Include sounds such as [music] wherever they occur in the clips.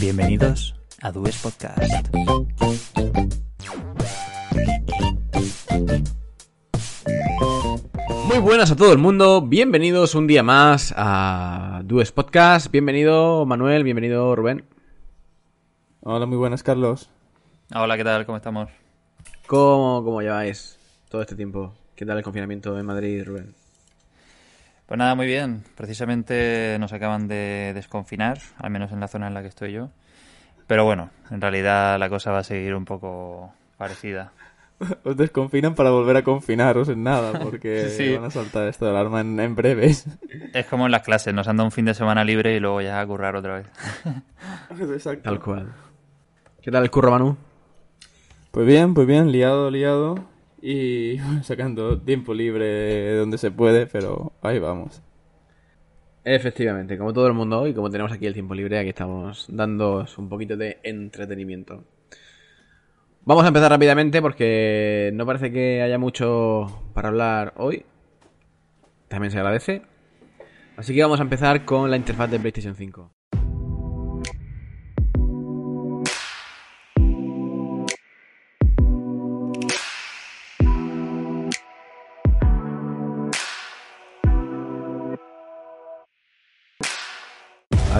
Bienvenidos a Dues Podcast. Muy buenas a todo el mundo, bienvenidos un día más a Dues Podcast. Bienvenido Manuel, bienvenido Rubén. Hola, muy buenas Carlos. Hola, ¿qué tal? ¿Cómo estamos? ¿Cómo, cómo lleváis todo este tiempo? ¿Qué tal el confinamiento en Madrid, Rubén? Pues nada, muy bien. Precisamente nos acaban de desconfinar, al menos en la zona en la que estoy yo. Pero bueno, en realidad la cosa va a seguir un poco parecida. [laughs] Os desconfinan para volver a confinaros en nada, porque [laughs] Sí. van a saltar esto de alarma en, en breves. Es como en las clases, nos han dado un fin de semana libre y luego ya a currar otra vez. [laughs] Exacto. Tal cual. ¿Qué tal el curro, Manu? Pues bien, pues bien, liado, liado. Y [laughs] sacando tiempo libre donde se puede, pero ahí vamos. Efectivamente, como todo el mundo y como tenemos aquí el tiempo libre, aquí estamos dándoos un poquito de entretenimiento. Vamos a empezar rápidamente porque no parece que haya mucho para hablar hoy. También se agradece. Así que vamos a empezar con la interfaz de PlayStation 5.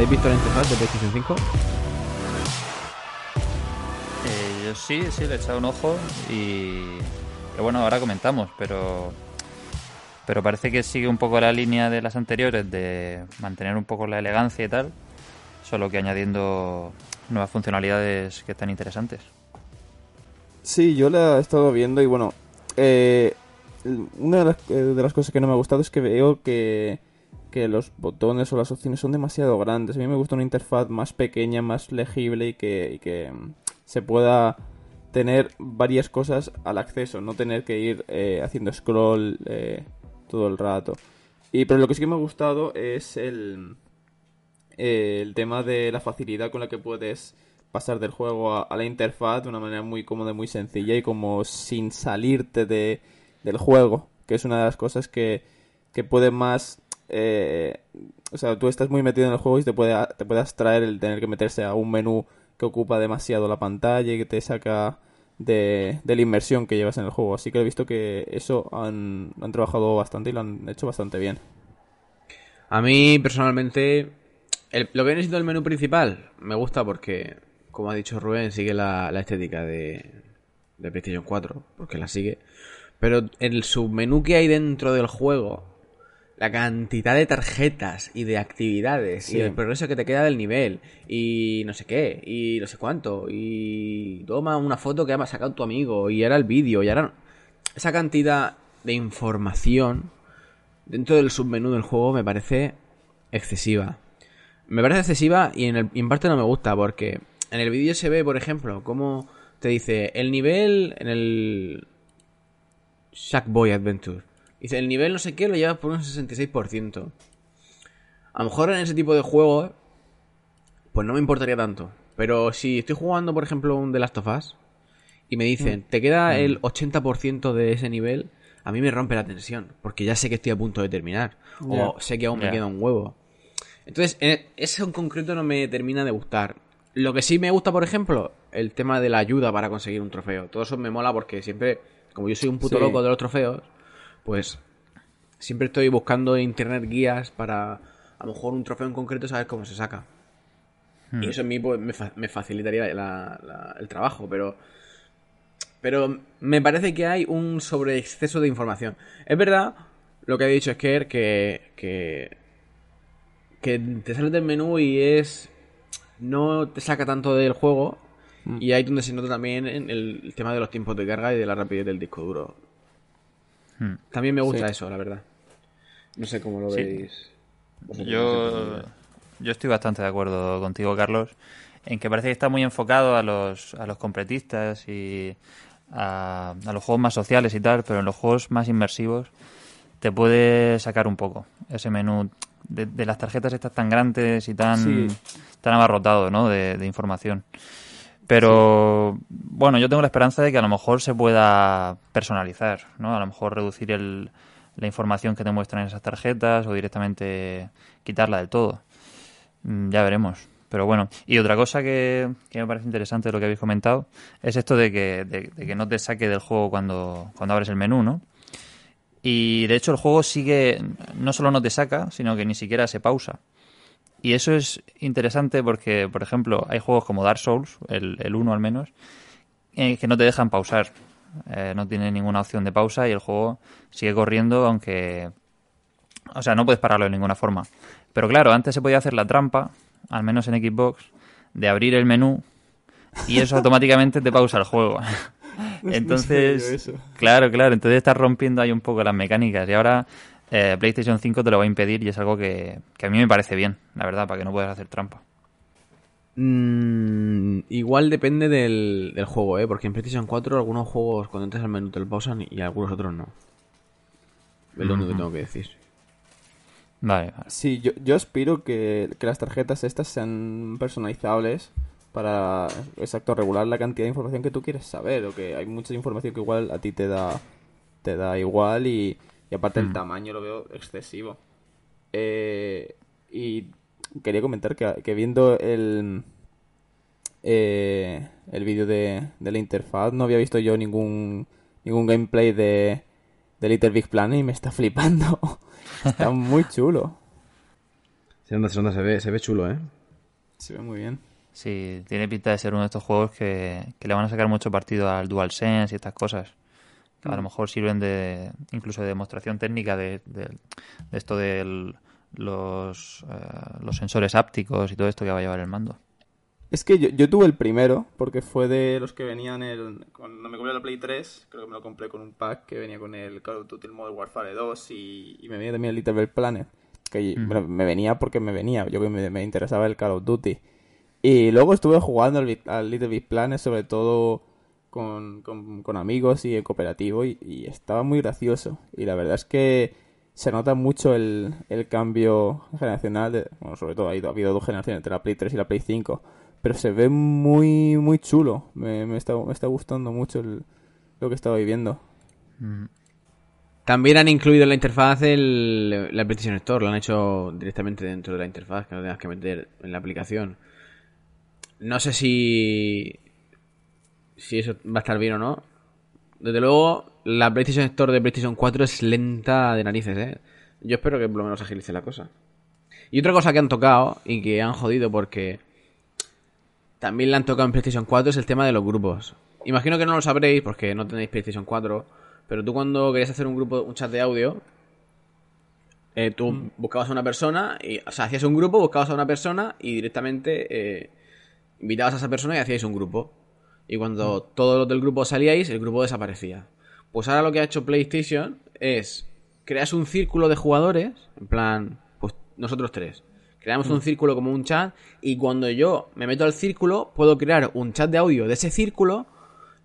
¿Habéis visto la interfaz de PlayStation 5? Eh, yo sí, sí, le he echado un ojo y... Pero bueno, ahora comentamos, pero... Pero parece que sigue un poco la línea de las anteriores de mantener un poco la elegancia y tal, solo que añadiendo nuevas funcionalidades que están interesantes. Sí, yo la he estado viendo y bueno, eh, una de las, eh, de las cosas que no me ha gustado es que veo que, que los botones o las opciones son demasiado grandes. A mí me gusta una interfaz más pequeña, más legible y que, mm, se pueda tener varias cosas al acceso, no tener que ir eh, haciendo scroll eh, todo el rato. Y pero lo que sí que me ha gustado es el, eh, el tema de la facilidad con la que puedes pasar del juego a, a la interfaz de una manera muy cómoda muy sencilla y como sin salirte de, del juego, que es una de las cosas que, que puede más... eh, o sea, tú estás muy metido en el juego y te puede, te puede abstraer el tener que meterse a un menú que ocupa demasiado la pantalla y que te saca de, de la inmersión que llevas en el juego. Así que he visto que eso han, han trabajado bastante y lo han hecho bastante bien. A mí, personalmente, lo que viene siendo el menú principal me gusta porque, como ha dicho Rubén, sigue la, la estética de, de PlayStation 4, porque la sigue. Pero el submenú que hay dentro del juego, la cantidad de tarjetas y de actividades Sí. y el progreso que te queda del nivel y no sé qué y no sé cuánto y toma una foto que ha sacado tu amigo y ahora el vídeo y ahora esa cantidad de información dentro del submenú del juego me parece excesiva. Me parece excesiva y en, el- y en parte no me gusta porque en el vídeo se ve, por ejemplo, cómo te dice el nivel en el Sackboy Adventure. Dice, el nivel no sé qué lo llevas por un 66%. A lo mejor en ese tipo de juego, pues no me importaría tanto. Pero si estoy jugando, por ejemplo, un The Last of Us y me dicen, te queda el 80% de ese nivel, a mí me rompe la tensión. Porque ya sé que estoy a punto de terminar. O sé que aún me queda un huevo. Entonces, en- eso en concreto no me termina de gustar. Lo que sí me gusta, por ejemplo, el tema de la ayuda para conseguir un trofeo. Todo eso me mola porque siempre, como yo soy un puto Sí. loco de los trofeos, pues siempre estoy buscando en internet guías para a lo mejor un trofeo en concreto saber cómo se saca. Y eso a mí pues, me, fa- me facilitaría la- la- el trabajo, pero pero me parece que hay un sobreexceso de información. Es verdad lo que ha dicho Esker, que, que, que te sales del menú y es... No te saca tanto del juego. Y ahí donde se nota también el tema de los tiempos de carga y de la rapidez del disco duro. Hmm. También me gusta Sí. eso, la verdad. No sé cómo lo Sí. veis. vosotros, Yo, yo estoy bastante de acuerdo contigo, Carlos, en que parece que está muy enfocado a los, a los completistas y a, a los juegos más sociales y tal, pero en los juegos más inmersivos te puede sacar un poco ese menú de, de las tarjetas estas tan grandes y tan, Sí. tan abarrotado ¿no? de, de información. Pero bueno, yo tengo la esperanza de que a lo mejor se pueda personalizar, ¿no? A lo mejor reducir el, la información que te muestran en esas tarjetas o directamente quitarla del todo. Mm, Ya veremos. Pero bueno, y otra cosa que, que me parece interesante de lo que habéis comentado es esto de que, de, de que no te saque del juego cuando, cuando abres el menú, ¿no? Y de hecho el juego sigue, no solo no te saca, sino que ni siquiera se pausa. Y eso es interesante porque, por ejemplo, hay juegos como Dark Souls, el, el 1 al menos, eh, que no te dejan pausar. Eh, no tiene ninguna opción de pausa y el juego sigue corriendo aunque... O sea, no puedes pararlo de ninguna forma. Pero claro, antes se podía hacer la trampa, al menos en Xbox, de abrir el menú y eso [laughs] automáticamente te pausa el juego. Entonces, claro, claro, entonces estás rompiendo ahí un poco las mecánicas y ahora eh, PlayStation 5 te lo va a impedir y es algo que, que a mí me parece bien, la verdad, para que no puedas hacer trampa. Mm, igual depende del, del juego, ¿eh? Porque en PlayStation 4 algunos juegos cuando entras al menú te lo pausan y algunos otros no. Es lo único que tengo que decir. Vale, vale. Sí, yo, yo aspiro que, que las tarjetas estas sean personalizables para, exacto, regular la cantidad de información que tú quieres saber. O que hay mucha información que igual a ti te da, te da igual y, y aparte el Mm. tamaño lo veo excesivo. Eh, y quería comentar que, que viendo el, eh, el vídeo de, de la interfaz no había visto yo ningún, ningún gameplay de, de Little Big Planet y me está [laughs] flipando. está muy chulo. Se, anda, se, anda, se, ve, se ve chulo, ¿eh? Se ve muy bien. Sí, tiene pinta de ser uno de estos juegos que, que le van a sacar mucho partido al DualSense y estas cosas. Que a lo mejor sirven de incluso de demostración técnica de, de- de esto de los, eh, los sensores ápticos y todo esto que va a llevar el mando. Es que yo, yo tuve el primero, porque fue de los que venían el... Cuando me compré la Play 3, creo que me lo compré con un pack que venía con el Call of Duty Modern Warfare 2 y, y me venía también el Little Big Planet. Que bueno, me venía porque me venía, yo que me, me interesaba el Call of Duty. Y luego estuve jugando al, al Little Big Planet, sobre todo con, con- con amigos y en cooperativo, y, y estaba muy gracioso. Y la verdad es que se nota mucho el, el cambio generacional, de- bueno, sobre todo ha, ido- ha habido dos generaciones, entre la Play 3 y la Play 5, pero se ve muy, muy chulo. Me, me está, me está gustando mucho el- lo que estaba viviendo. Mm. También han incluido en la interfaz el, la PlayStation Store, lo han hecho directamente dentro de la interfaz, que no tengas que meter en la aplicación. No sé si. Si eso va a estar bien o no. Desde luego, la PlayStation Store de PlayStation 4 es lenta de narices, ¿eh? Yo espero que por lo menos agilice la cosa. Y otra cosa que han tocado y que han jodido porque también la han tocado en PlayStation 4 es el tema de los grupos. Imagino que no lo sabréis porque no tenéis PlayStation 4, pero tú cuando querías hacer un grupo, un chat de audio, eh, tú buscabas a una persona, y, o sea, hacías un grupo, buscabas a una persona y directamente eh, invitabas a esa persona y hacíais un grupo. Y cuando todos los del grupo salíais, el grupo desaparecía. Pues ahora lo que ha hecho PlayStation es creas un círculo de jugadores, en plan, pues nosotros tres. Creamos un círculo como un chat y cuando yo me meto al círculo puedo crear un chat de audio de ese círculo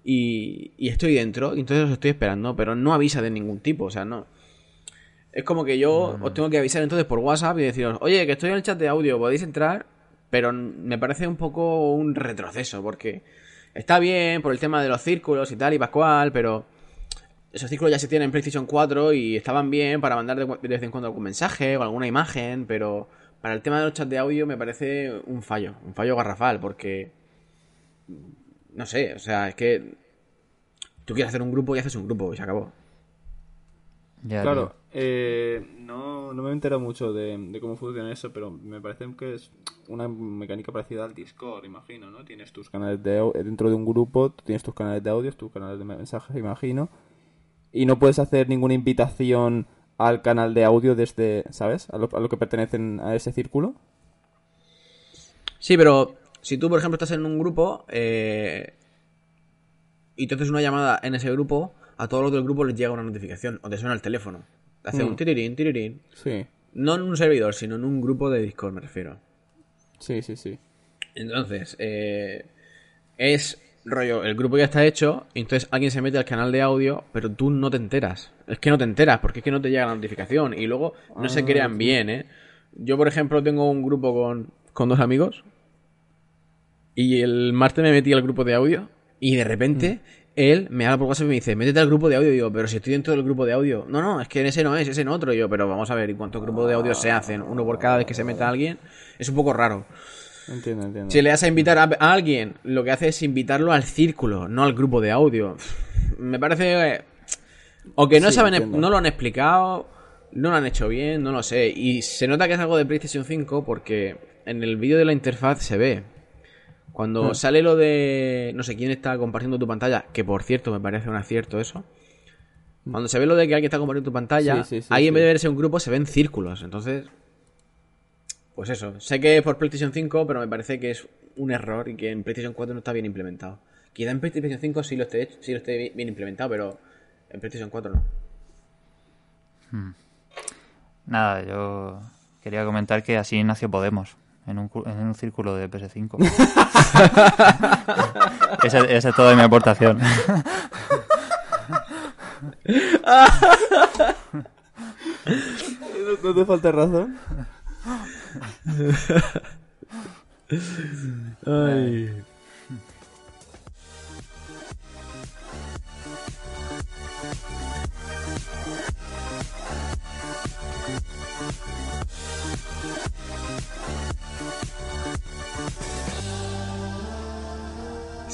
y, y estoy dentro y entonces os estoy esperando, pero no avisa de ningún tipo, o sea, no. Es como que yo os tengo que avisar entonces por WhatsApp y deciros, oye, que estoy en el chat de audio, podéis entrar, pero me parece un poco un retroceso porque está bien por el tema de los círculos y tal y pascual, pero esos círculos ya se tienen en PlayStation 4 y estaban bien para mandar de, de vez en cuando algún mensaje o alguna imagen, pero para el tema de los chats de audio me parece un fallo, un fallo garrafal, porque no sé, o sea, es que tú quieres hacer un grupo y haces un grupo y se acabó. Ya, Claro, eh, no, no me he enterado mucho de, de cómo funciona eso, pero me parece que es una mecánica parecida al Discord, imagino, ¿no? Tienes tus canales de dentro de un grupo, tienes tus canales de audio, tus canales de mensajes, imagino, y no puedes hacer ninguna invitación al canal de audio desde, ¿sabes? A lo, a lo que pertenecen a ese círculo. Sí, pero si tú, por ejemplo, estás en un grupo eh, y te haces una llamada en ese grupo, a todos los del grupo les llega una notificación o te suena el teléfono. Te hace Mm. un tirirín, tirirín. Sí, No en un servidor, sino en un grupo de Discord, me refiero. Sí, sí, sí. Entonces, eh, es rollo, el grupo ya está hecho, y entonces alguien se mete al canal de audio, pero tú no te enteras. Es que no te enteras, porque es que no te llega la notificación. Y luego no se Ah, crean bien, ¿eh? Yo, por ejemplo, tengo un grupo con, con dos amigos, y el martes me metí al grupo de audio, y de repente él me habla por WhatsApp y me dice, métete al grupo de audio. Y yo, pero si estoy dentro del grupo de audio. No, no, es que en ese no es, es en otro. Y yo, pero vamos a ver, ¿y cuántos grupos de audio se hacen? Uno por cada vez que se meta alguien. Es un poco raro. Entiendo, entiendo. Si le das a invitar a, a alguien, lo que hace es invitarlo al círculo, no al grupo de audio. Me parece... eh, O que no, Sí, saben, entiendo. no lo han explicado, no lo han hecho bien, no lo sé. Y se nota que es algo de PlayStation 5 porque en el vídeo de la interfaz se ve. Cuando Hmm. sale lo de no sé quién está compartiendo tu pantalla, que por cierto me parece un acierto eso. Cuando se ve lo de que alguien está compartiendo tu pantalla, Sí, sí, sí, ahí en vez de verse un grupo se ven círculos. Entonces, pues eso. Sé que es por PlayStation 5, pero me parece que es un error y que en PlayStation 4 no está bien implementado. Quizá en PlayStation 5 sí lo esté, sí lo esté bi- bien implementado, pero en PlayStation 4 no. Nada, yo quería comentar que así nació Podemos, en un, en un círculo de PS5. [laughs] esa, esa es toda mi aportación. ¿No, no te falta razón?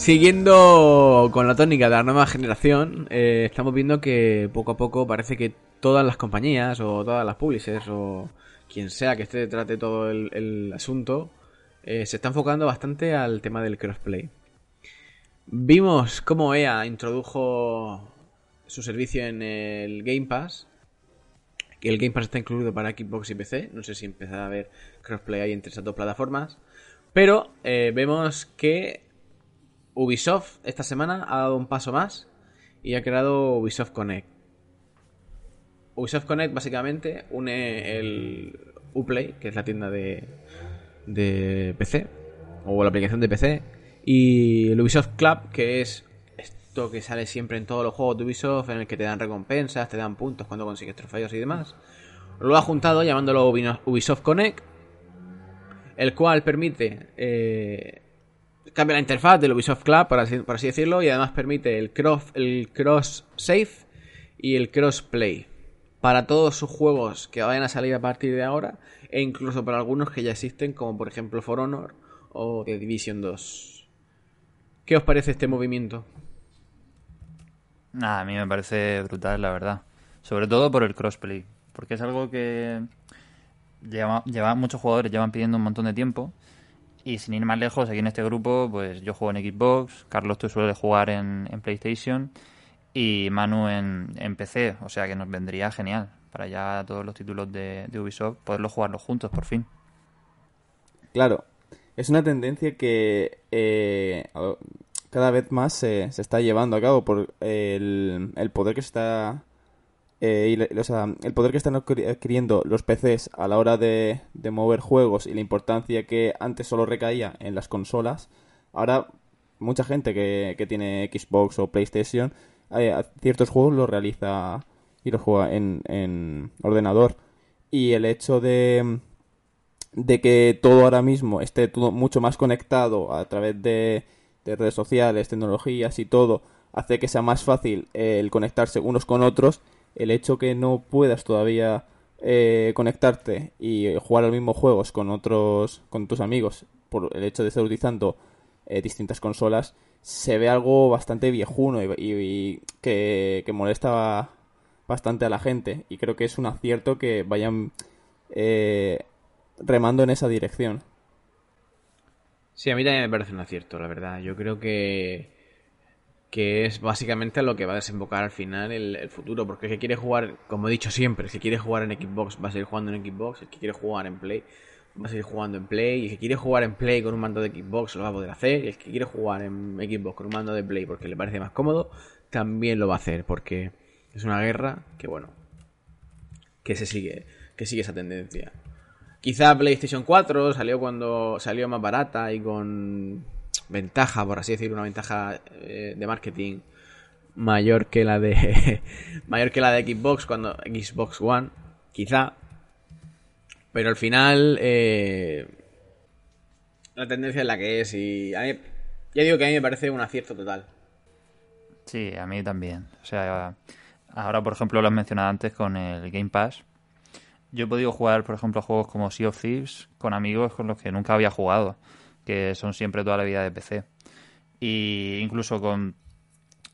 Siguiendo con la tónica de la nueva generación, eh, estamos viendo que poco a poco parece que todas las compañías o todas las publishers o quien sea que esté de todo el, el asunto eh, se está enfocando bastante al tema del crossplay. Vimos cómo EA introdujo su servicio en el Game Pass, que el Game Pass está incluido para Xbox y PC, no sé si empezará a haber crossplay ahí entre esas dos plataformas, pero eh, vemos que Ubisoft esta semana ha dado un paso más y ha creado Ubisoft Connect. Ubisoft Connect básicamente une el Uplay, que es la tienda de, de PC, o la aplicación de PC, y el Ubisoft Club, que es esto que sale siempre en todos los juegos de Ubisoft, en el que te dan recompensas, te dan puntos cuando consigues trofeos y demás. Lo ha juntado llamándolo Ubi- Ubisoft Connect, el cual permite eh, cambia la interfaz del Ubisoft Club, por así, así decirlo, y además permite el cross, el cross save y el cross play para todos sus juegos que vayan a salir a partir de ahora e incluso para algunos que ya existen, como por ejemplo For Honor o The Division 2. ¿Qué os parece este movimiento? Nada, a mí me parece brutal, la verdad. Sobre todo por el crossplay. Porque es algo que lleva, lleva- muchos jugadores llevan pidiendo un montón de tiempo. Y sin ir más lejos, aquí en este grupo, pues yo juego en Xbox, Carlos tú sueles jugar en, en PlayStation y Manu en, en PC. O sea que nos vendría genial para ya todos los títulos de, Ubisoft poderlos jugarlos juntos por fin. Claro, es una tendencia que eh, cada vez más se, se está llevando a cabo por el, el poder que está eh, y o sea, el poder que están adquiri- adquiriendo los PCs a la hora de, mover juegos y la importancia que antes solo recaía en las consolas. Ahora mucha gente que, que tiene Xbox o PlayStation eh, ciertos juegos los realiza y los juega en, en ordenador. Y el hecho de de que todo ahora mismo esté todo mucho más conectado a través de, de redes sociales, tecnologías y todo, hace que sea más fácil eh, el conectarse unos con otros. El hecho que no puedas todavía eh, conectarte y jugar los mismos juegos con otros, con tus amigos, por el hecho de estar utilizando eh, distintas consolas, se ve algo bastante viejuno y, que molesta bastante a la gente. Y creo que es un acierto que vayan eh, remando en esa dirección. Sí, a mí también me parece un acierto, la verdad. Yo creo que, que es básicamente lo que va a desembocar al final el, el futuro. Porque el que quiere jugar, como he dicho siempre, el que quiere jugar en Xbox va a seguir jugando en Xbox. El que quiere jugar en Play va a seguir jugando en Play. Y el que quiere jugar en Play con un mando de Xbox lo va a poder hacer. Y el que quiere jugar en Xbox con un mando de Play porque le parece más cómodo, también lo va a hacer. Porque es una guerra que, bueno, que se sigue, que sigue esa tendencia. Quizá PlayStation 4 salió cuando salió más barata y con ventaja, por así decirlo, una ventaja eh, de marketing mayor que la de [laughs] mayor que la de Xbox cuando Xbox One, quizá. Pero al final eh, la tendencia es la que es y a ya digo que a mí me parece un acierto total. Sí, a mí también. O sea, ahora, por ejemplo, lo has mencionado antes con el Game Pass. Yo he podido jugar, por ejemplo, juegos como Sea of Thieves con amigos con los que nunca había jugado, que son siempre toda la vida de PC. Y incluso con,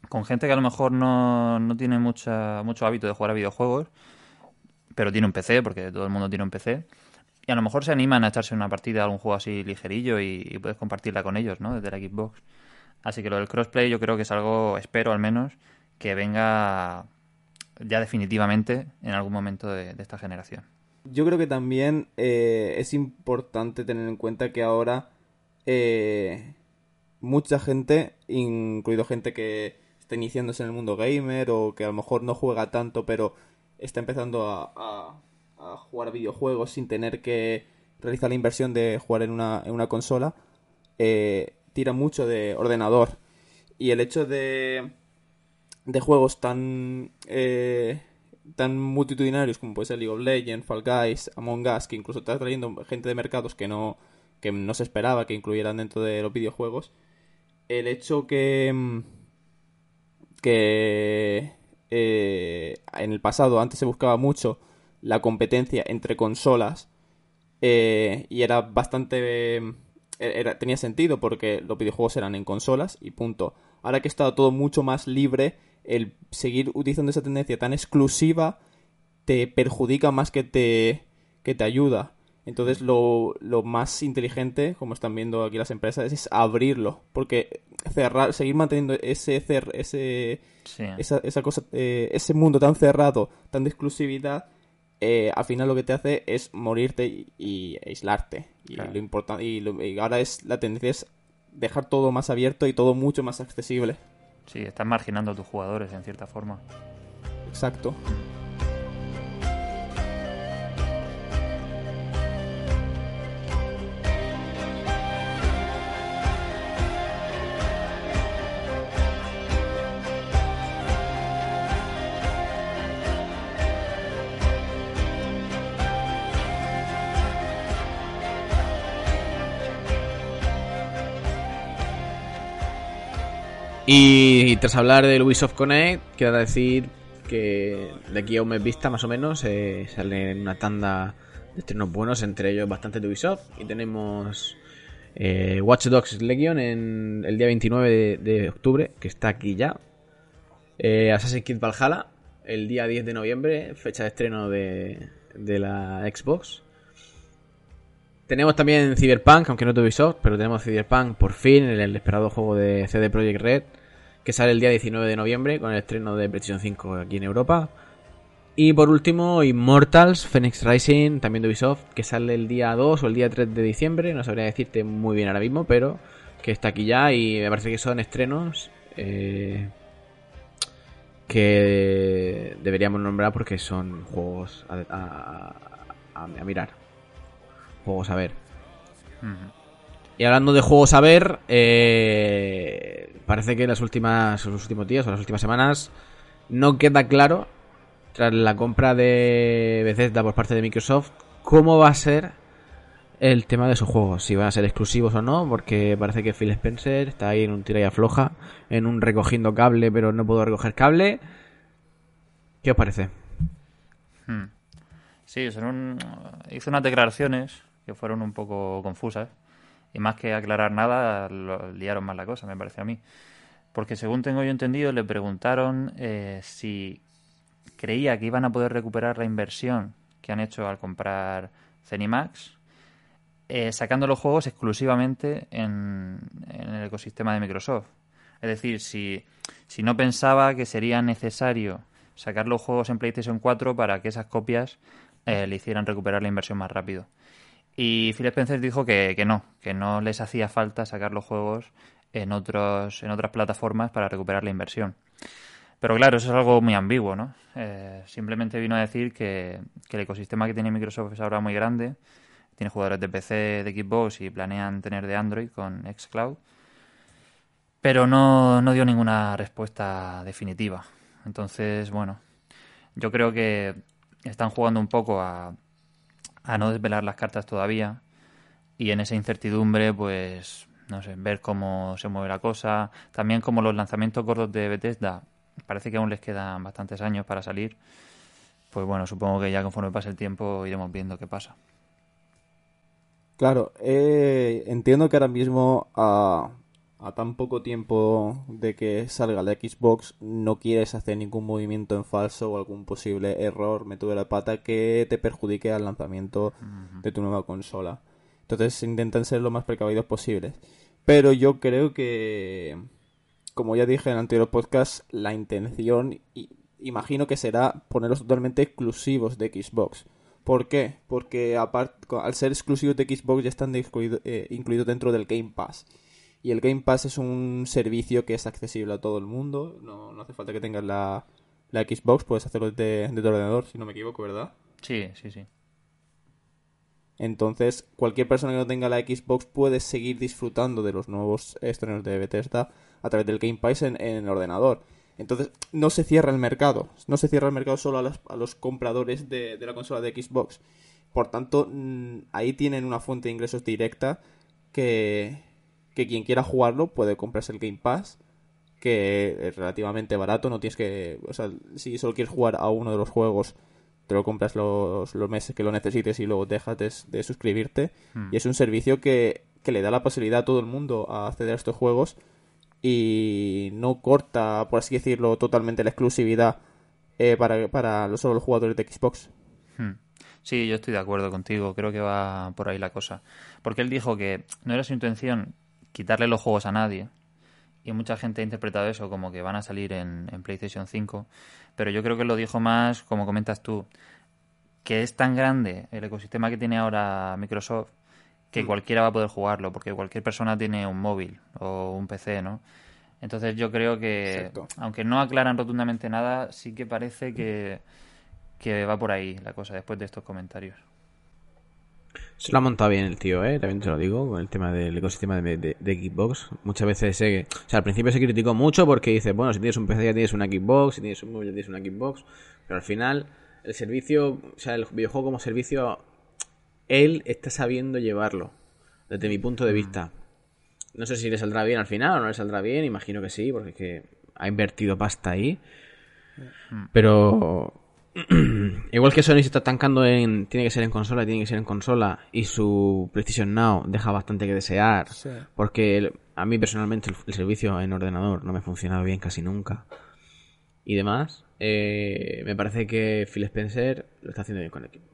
con gente que a lo mejor no, no tiene mucha, mucho hábito de jugar a videojuegos, pero tiene un PC, porque todo el mundo tiene un PC. Y a lo mejor se animan a echarse una partida algún juego así ligerillo y, puedes compartirla con ellos, ¿no? Desde la Xbox. Así que lo del crossplay yo creo que es algo, espero al menos, que venga ya definitivamente en algún momento de, de esta generación. Yo creo que también eh, es importante tener en cuenta que ahora eh, mucha gente, incluido gente que está iniciándose en el mundo gamer o que a lo mejor no juega tanto pero está empezando a, a, jugar videojuegos sin tener que realizar la inversión de jugar en una, en una consola, eh, tira mucho de ordenador. Y el hecho de, de juegos tan, eh, tan multitudinarios como puede ser League of Legends, Fall Guys, Among Us, que incluso está trayendo gente de mercados que no, que no se esperaba que incluyeran dentro de los videojuegos, el hecho que, que eh, en el pasado antes se buscaba mucho la competencia entre consolas eh, y era bastante era, tenía sentido porque los videojuegos eran en consolas y punto. Ahora que está todo mucho más libre, el seguir utilizando esa tendencia tan exclusiva te perjudica más que te, que te ayuda. Entonces lo, lo más inteligente, como están viendo aquí las empresas, es abrirlo. Porque cerrar, seguir manteniendo ese cer, ese, Sí. esa, esa cosa, eh, ese mundo tan cerrado, tan de exclusividad, eh, al final lo que te hace es morirte y, y aislarte. Y Claro. lo importante y, y ahora es la tendencia es dejar todo más abierto y todo mucho más accesible. Sí, estás marginando a tus jugadores en cierta forma. Exacto. Y tras hablar del Ubisoft Connect, quiero decir que de aquí a un mes vista, más o menos, eh, salen una tanda de estrenos buenos, entre ellos bastante de Ubisoft. Y tenemos eh, Watch Dogs Legion en el día 29 de, octubre, que está aquí ya. Eh, Assassin's Creed Valhalla, el día 10 de noviembre, fecha de estreno de, de la Xbox. Tenemos también Cyberpunk, aunque no de Ubisoft, pero tenemos Cyberpunk por fin, el, el esperado juego de CD Projekt Red, que sale el día 19 de noviembre con el estreno de PlayStation 5 aquí en Europa. Y por último, Immortals, Phoenix Rising, también de Ubisoft, que sale el día 2 o el día 3 de diciembre, no sabría decirte muy bien ahora mismo, pero que está aquí ya y me parece que son estrenos eh, que deberíamos nombrar porque son juegos a, a- a- a mirar. Juegos a ver. Y hablando de juegos a ver, eh, parece que en las últimas, los últimos días o las últimas semanas no queda claro, tras la compra de Bethesda por parte de Microsoft, cómo va a ser el tema de sus juegos, si van a ser exclusivos o no, porque parece que Phil Spencer está ahí en un tira y afloja, en un recogiendo cable, pero no puedo recoger cable. ¿Qué os parece? Hmm. Sí, son un- hizo unas declaraciones que fueron un poco confusas y más que aclarar nada, lo liaron más la cosa, me parece a mí. Porque según tengo yo entendido, le preguntaron eh, si creía que iban a poder recuperar la inversión que han hecho al comprar Zenimax, eh, sacando los juegos exclusivamente en, en el ecosistema de Microsoft. Es decir, si, si no pensaba que sería necesario sacar los juegos en PlayStation 4 para que esas copias eh, le hicieran recuperar la inversión más rápido. Y Phil Spencer dijo que, que no, que no les hacía falta sacar los juegos en, otros, en otras plataformas para recuperar la inversión. Pero claro, eso es algo muy ambiguo, ¿no? Eh, simplemente vino a decir que, que el ecosistema que tiene Microsoft es ahora muy grande, tiene jugadores de PC, de Xbox y planean tener de Android con Xcloud, pero no, no dio ninguna respuesta definitiva. Entonces, bueno, yo creo que están jugando un poco a, a no desvelar las cartas todavía y en esa incertidumbre, pues no sé, ver cómo se mueve la cosa. También como los lanzamientos gordos de Bethesda, parece que aún les quedan bastantes años para salir. Pues bueno, supongo que ya conforme pase el tiempo iremos viendo qué pasa. Claro, eh, entiendo que ahora mismo a, a tan poco tiempo de que salga la Xbox no quieres hacer ningún movimiento en falso o algún posible error, método de la pata que te perjudique al lanzamiento de tu nueva consola. Entonces intentan ser lo más precavidos posibles. Pero yo creo que, como ya dije en el anterior podcast, la intención, imagino que será ponerlos totalmente exclusivos de Xbox. ¿Por qué? Porque aparte, al ser exclusivos de Xbox ya están eh, incluidos dentro del Game Pass. Y el Game Pass es un servicio que es accesible a todo el mundo. No, no hace falta que tengas la, la Xbox, puedes hacerlo desde, desde tu ordenador, si no me equivoco, ¿verdad? Sí, sí, sí. Entonces, cualquier persona que no tenga la Xbox puede seguir disfrutando de los nuevos estrenos de Bethesda a través del Game Pass en, el ordenador. Entonces, no se cierra el mercado. No se cierra el mercado solo a los, compradores de, la consola de Xbox. Por tanto, mm, ahí tienen una fuente de ingresos directa que, que quien quiera jugarlo puede comprarse el Game Pass, que es relativamente barato. No tienes que. O sea, si solo quieres jugar a uno de los juegos te lo compras los, los meses que lo necesites y luego dejas de, suscribirte. Hmm. Y es un servicio que, le da la posibilidad a todo el mundo a acceder a estos juegos y no corta, por así decirlo, totalmente la exclusividad eh, para, para solo los jugadores de Xbox. Hmm. Sí, yo estoy de acuerdo contigo, creo que va por ahí la cosa. Porque él dijo que no era su intención quitarle los juegos a nadie, y mucha gente ha interpretado eso como que van a salir en, en, PlayStation 5, pero yo creo que lo dijo más, como comentas tú, que es tan grande el ecosistema que tiene ahora Microsoft que mm. cualquiera va a poder jugarlo, porque cualquier persona tiene un móvil o un PC, ¿no? Entonces yo creo que, aunque no aclaran rotundamente nada, sí que parece que, que va por ahí la cosa después de estos comentarios. Se lo ha montado bien el tío, ¿eh? También te lo digo, con el tema del ecosistema de, de, Xbox. Muchas veces sé O sea, al principio se criticó mucho porque dice, bueno, si tienes un PC ya tienes una Xbox, si tienes un móvil ya tienes una Xbox. Pero al final, el servicio, o sea, el videojuego como servicio, él está sabiendo llevarlo. Desde mi punto de mm. vista. No sé si le saldrá bien al final o no le saldrá bien, imagino que sí, porque es que ha invertido pasta ahí. Mm. Pero [clears throat] Igual que Sony se está tancando en. Tiene que ser en consola, tiene que ser en consola. Y su PlayStation Now deja bastante que desear. Porque a mí personalmente el, servicio en ordenador no me ha funcionado bien casi nunca. Y demás. Eh, me parece que Phil Spencer lo está haciendo bien con el equipo.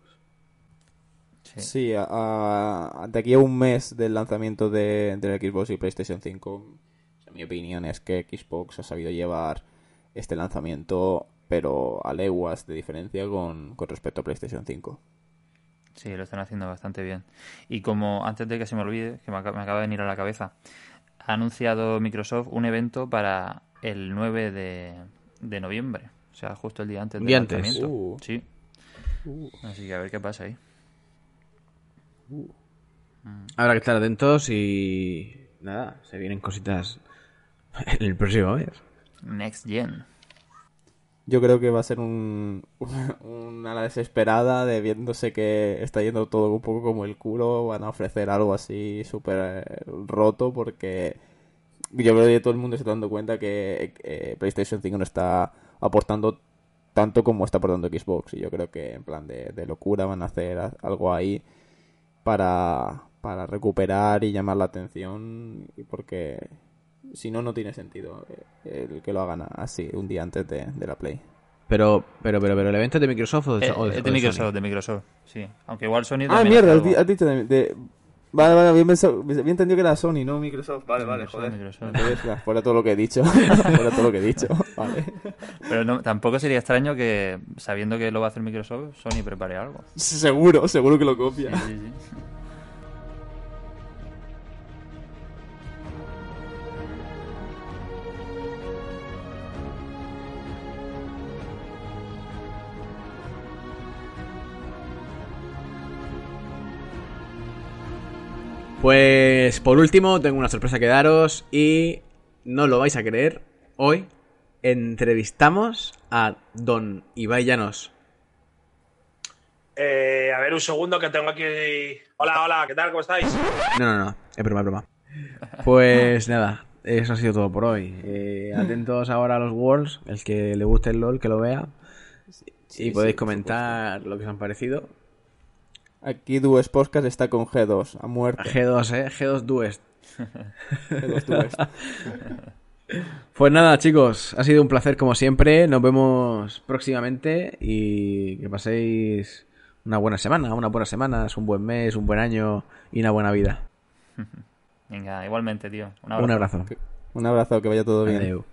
Sí, de aquí a un mes del lanzamiento de, del Xbox y PlayStation 5, mi opinión es que Xbox ha sabido llevar este lanzamiento pero a leguas de diferencia con, respecto a PlayStation 5. Sí, lo están haciendo bastante bien. Y como antes de que se me olvide, que me acaba, de venir a la cabeza, ha anunciado Microsoft un evento para el 9 de, noviembre. O sea, justo el día antes del lanzamiento. Uh. Sí. Uh. Así que a ver qué pasa ahí. Uh. Habrá que estar atentos y nada, se vienen cositas [laughs] en el próximo mes. Next Gen yo creo que va a ser un, [laughs] una desesperada de viéndose que está yendo todo un poco como el culo, van a ofrecer algo así súper eh, roto porque yo creo que todo el mundo se está dando cuenta que eh, PlayStation 5 no está aportando tanto como está aportando Xbox y yo creo que en plan de, de locura van a hacer algo ahí para, para recuperar y llamar la atención porque si no, no tiene sentido eh, el que lo hagan así un día antes de, la Play. Pero, pero, pero, pero, ¿el evento es de Microsoft o de, eh, o de, de Microsoft? De Microsoft, sí. Aunque igual Sony Ah, mierda, has dicho de, Vale, vale, bien, bien entendido que era Sony, no Microsoft. Vale, vale, joder. Entonces, fuera todo lo que he dicho. [laughs] fuera todo lo que he dicho. [laughs] Vale. Pero no, tampoco sería extraño que, sabiendo que lo va a hacer Microsoft, Sony prepare algo. Seguro, seguro que lo copia. Sí, sí, sí. Pues por último, tengo una sorpresa que daros y no lo vais a creer. Hoy entrevistamos a don Ibai Llanos. Eh, a ver, un segundo que tengo aquí. Hola, hola, ¿qué tal? ¿Cómo estáis? No, no, no, es broma, es broma. Pues nada, eso ha sido todo por hoy. Eh, atentos ahora a los Worlds, el que le guste el LOL, que lo vea. y podéis comentar lo que os han parecido. Aquí Dues Podcast está con G2, a muerte. G2, eh, G2 Duest. G2 Dues. [laughs] Pues nada, chicos, ha sido un placer como siempre. Nos vemos próximamente y que paséis una buena semana, una buena semana, un buen mes, un buen año y una buena vida. [laughs] Venga, igualmente, tío. Un Un abrazo. abrazo. Un abrazo, que vaya todo bien. Adeu.